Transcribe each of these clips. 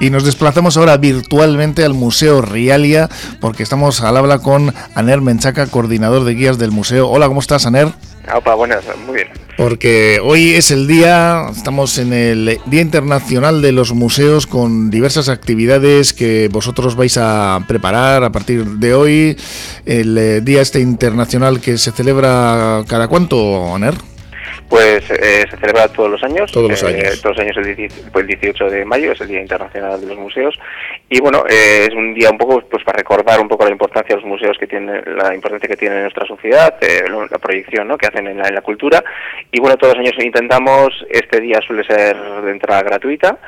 Y nos desplazamos ahora virtualmente al Museo Rialia, porque estamos al habla con Aner Menchaca, coordinador de guías del museo. Hola, ¿cómo estás, Aner? Opa, buenas, muy bien. Porque hoy es el día, estamos en el Día Internacional de los Museos con diversas actividades que vosotros vais a preparar a partir de hoy. El eh, día este internacional que se celebra cada cuánto, Aner? Pues eh, se celebra todos los años. Todos los años. Eh, todos los años el, 18 de mayo es el Día Internacional de los Museos. Y bueno, eh, es un día un poco pues para recordar un poco la importancia de los museos que tienen, la importancia que tienen en nuestra sociedad, la proyección ¿no? que hacen en la, en la cultura. Y bueno, todos los años intentamos, este día suele ser de entrada gratuita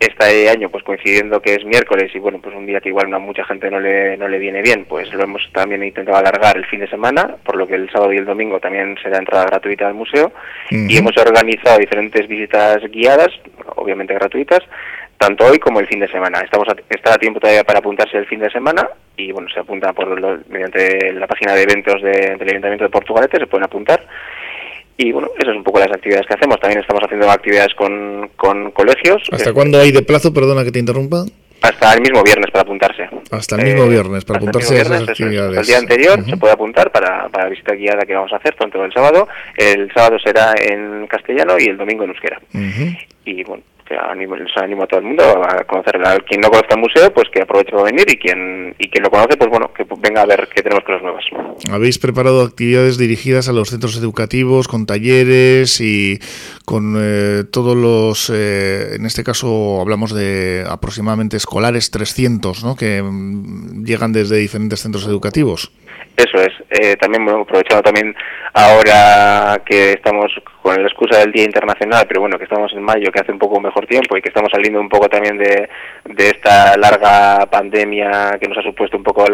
este año pues coincidiendo que es miércoles y bueno pues un día que igual a mucha gente no le, no le viene bien pues lo hemos también intentado alargar el fin de semana por lo que el sábado y el domingo también será entrada gratuita al museo. Y hemos organizado diferentes visitas guiadas obviamente gratuitas tanto hoy como el fin de semana. Estamos a, está a tiempo todavía para apuntarse el fin de semana y bueno se apunta por mediante la página de eventos de, del Ayuntamiento de Portugalete se pueden apuntar y bueno, esas son un poco las actividades que hacemos. También estamos haciendo actividades con, con colegios. ¿Hasta cuándo hay de plazo? Perdona que te interrumpa. Hasta el mismo viernes para apuntarse. Hasta el mismo eh, viernes para apuntarse a esas actividades. el día anterior se puede apuntar para, para la visita guiada que vamos a hacer, tanto el sábado. El sábado será en castellano y el domingo en euskera. Y bueno, que animo, les animo a todo el mundo a conocer. A quien no conozca el museo, pues que aproveche para venir y quien, y quien lo conoce, pues bueno, que venga a ver que tenemos cosas nuevas. Habéis preparado actividades dirigidas a los centros educativos, con talleres y con eh, todos los, eh, en este caso hablamos de aproximadamente escolares 300, ¿no? que mm, llegan desde diferentes centros educativos. Eso es. Eh, también hemos aprovechado también ahora que estamos con la excusa del Día Internacional, pero bueno, que estamos en mayo, que hace un poco mejor tiempo y que estamos saliendo un poco también de, de esta larga pandemia que nos ha supuesto un poco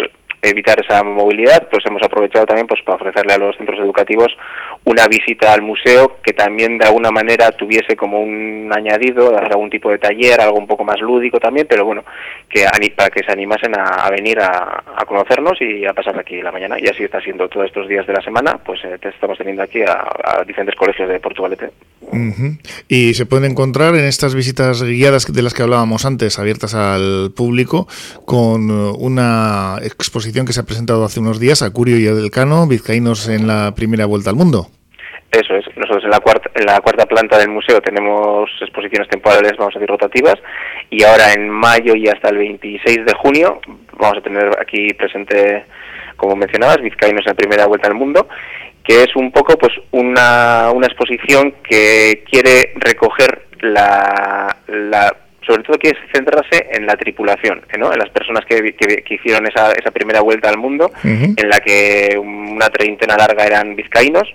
evitar esa movilidad, pues hemos aprovechado también pues para ofrecerle a los centros educativos una visita al museo que también de alguna manera tuviese como un añadido, algún tipo de taller, algo un poco más lúdico también, pero bueno, que para que se animasen a, venir a, conocernos y a pasar aquí la mañana. Y así está siendo todos estos días de la semana, pues eh, estamos teniendo aquí a, diferentes colegios de Portugalete. Y se pueden encontrar en estas visitas guiadas de las que hablábamos antes, abiertas al público, con una exposición que se ha presentado hace unos días, a Curio y Adelcano, vizcaínos en la primera vuelta al mundo. Eso es. Nosotros en la cuarta, en la cuarta planta del museo tenemos exposiciones temporales, vamos a decir rotativas, y ahora en mayo y hasta el 26 de junio vamos a tener aquí presente, como mencionabas, Vizcaínos en la primera vuelta al mundo, que es un poco pues una, una exposición que quiere recoger la, la sobre todo quiere centrarse en la tripulación, ¿no? en las personas que, que, hicieron esa, esa primera vuelta al mundo, en la que una treintena larga eran vizcaínos,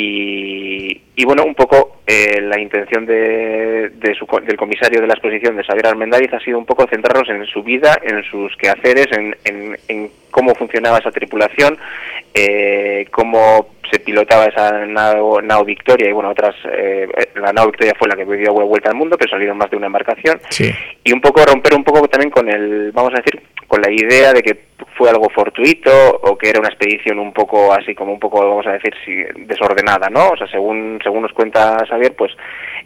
y, bueno, un poco eh, la intención de, del comisario de la exposición, de Xavier Armendáriz, ha sido un poco centrarnos en su vida, en sus quehaceres, en, en, cómo funcionaba esa tripulación, eh, cómo se pilotaba esa nao, nao, Victoria y bueno, otras, eh, la nao Victoria fue la que dio vuelta al mundo, pero salieron más de una embarcación. Y un poco romper un poco también con el, vamos a decir, con la idea de que fue algo fortuito o que era una expedición un poco así como un poco vamos a decir desordenada no o sea según según nos cuenta Xavier pues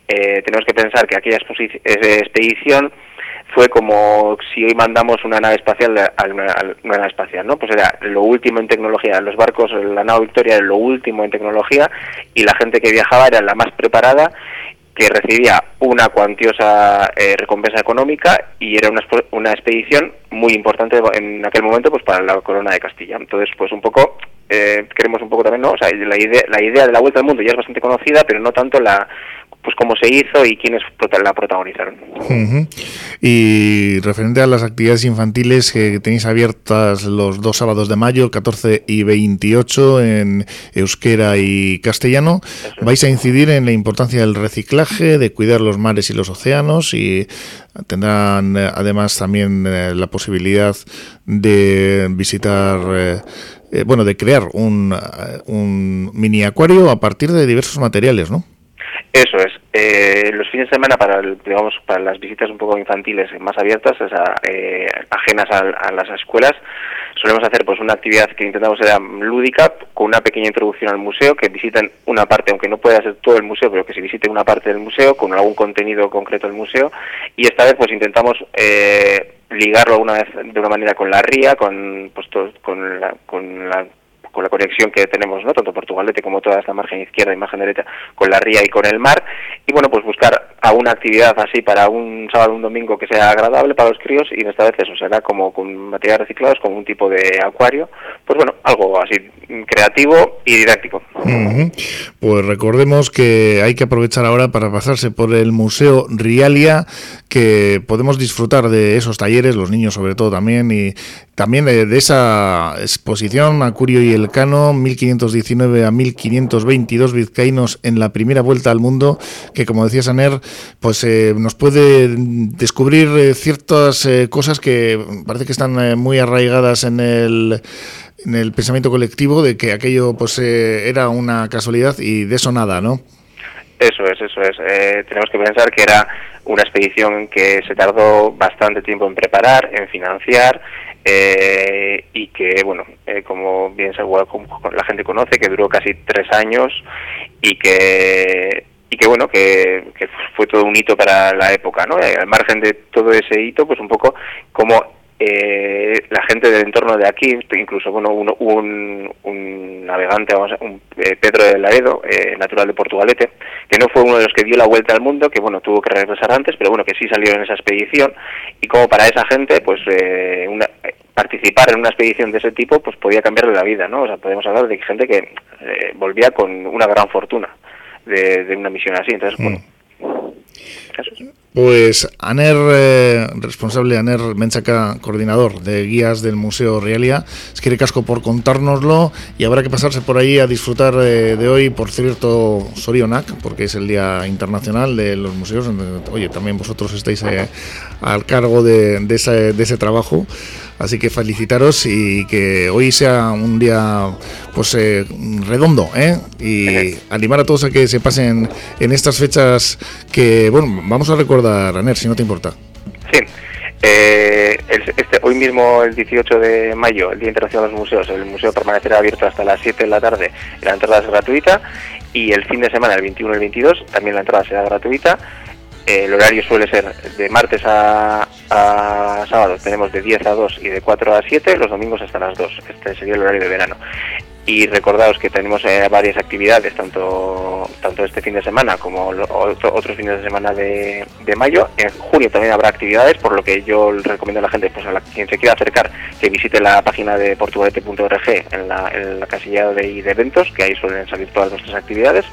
eh, tenemos que pensar que aquella expedición fue como si hoy mandamos una nave espacial a una, nave espacial, ¿no? Pues era lo último en tecnología, los barcos, la nave Victoria era lo último en tecnología y la gente que viajaba era la más preparada que recibía una cuantiosa eh, recompensa económica y era una, una expedición muy importante en aquel momento pues para la corona de Castilla. Entonces, pues un poco eh, queremos un poco también, ¿no? O sea, la idea, la idea de la vuelta al mundo ya es bastante conocida, pero no tanto la pues cómo se hizo y quiénes la protagonizaron. Y referente a las actividades infantiles que tenéis abiertas los dos sábados de mayo, 14 y 28 en euskera y castellano, vais a incidir en la importancia del reciclaje, de cuidar los mares y los océanos y tendrán eh, además también eh, la posibilidad de visitar eh, bueno, de crear un, un mini acuario a partir de diversos materiales, ¿no? Eso es. Eh, los fines de semana para digamos para las visitas un poco infantiles más abiertas, o sea, eh, ajenas a, las escuelas, solemos hacer pues una actividad que intentamos ser lúdica con una pequeña introducción al museo, que visiten una parte, aunque no pueda ser todo el museo, pero que se visite una parte del museo con algún contenido concreto del museo y esta vez pues intentamos eh, ligarlo alguna vez de una manera con la ría, con pues con la, con la con la conexión que tenemos, ¿no? tanto Portugalete como toda esta margen izquierda y margen derecha, con la ría y con el mar, y bueno, pues buscar a una actividad así para un sábado o un domingo que sea agradable para los críos, y esta vez eso será como con materiales reciclados, con un tipo de acuario, pues bueno, algo así creativo y didáctico. Pues recordemos que hay que aprovechar ahora para pasarse por el Museo Rialia, que podemos disfrutar de esos talleres, los niños sobre todo también, y también de, de esa exposición Acurio y el Cano, 1519 a 1522 vizcaínos en la primera vuelta al mundo, que como decía Saner, pues eh, nos puede descubrir eh, ciertas eh, cosas que parece que están muy arraigadas en el en el pensamiento colectivo de que aquello pues era una casualidad y de eso nada, ¿no? Eso es, eso es. tenemos que pensar que era una expedición que se tardó bastante tiempo en preparar, en financiar, eh, y que, bueno, eh, como bien seguro la gente conoce, que duró casi tres años y que y que bueno que, fue todo un hito para la época no eh, al margen de todo ese hito pues un poco como eh, la gente del entorno de aquí, incluso bueno un, un, navegante, vamos, un, eh, Pedro de Laredo, eh, natural de Portugalete, que no fue uno de los que dio la vuelta al mundo, que bueno tuvo que regresar antes, pero bueno que sí salió en esa expedición y como para esa gente, pues eh, una, participar en una expedición de ese tipo, pues podía cambiarle la vida, ¿no? O sea, podemos hablar de gente que volvía con una gran fortuna de, de una misión así, entonces bueno. Mm. Pues Aner, eh, responsable Aner Menchaca, coordinador de guías del Museo Realia, es quiere casco por contárnoslo y habrá que pasarse por ahí a disfrutar eh, de hoy, por cierto, Sorionac, porque es el Día Internacional de los Museos. Oye, también vosotros estáis eh, al cargo de, de, ese, de ese trabajo. Así que felicitaros y que hoy sea un día pues eh, redondo, ¿eh? Y animar a todos a que se pasen en estas fechas que, bueno, vamos a recordar, Aner, si no te importa. Sí. Eh, este, hoy mismo, el 18 de mayo, el Día Internacional de los Museos, el museo permanecerá abierto hasta las 7 de la tarde, la entrada es gratuita y el fin de semana, el 21 y el 22, también la entrada será gratuita el horario suele ser de martes a, sábado, tenemos de 10 a 2 y de 4 a 7, los domingos hasta las 2. Este sería el horario de verano. Y recordaos que tenemos eh, varias actividades, tanto, tanto este fin de semana como otros fines de semana de, mayo. En junio también habrá actividades, por lo que yo recomiendo a la gente, pues a quien se quiera acercar, que visite la página de portugalete.org en la, en la casilla de, de eventos, que ahí suelen salir todas nuestras actividades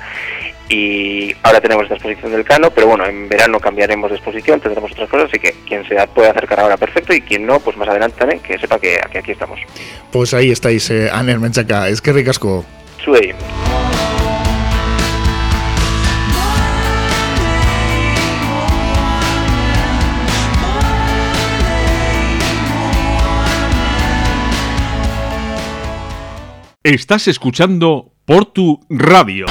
y ahora tenemos esta exposición del Cano, pero bueno, en verano cambiaremos de exposición, tendremos otras cosas, así que quien se puede acercar ahora perfecto y quien no, pues más adelante también, que sepa que, aquí estamos. Pues ahí estáis, eh, Aner Menchaca, es que ricasco. Suey. Estás escuchando Portu Radio.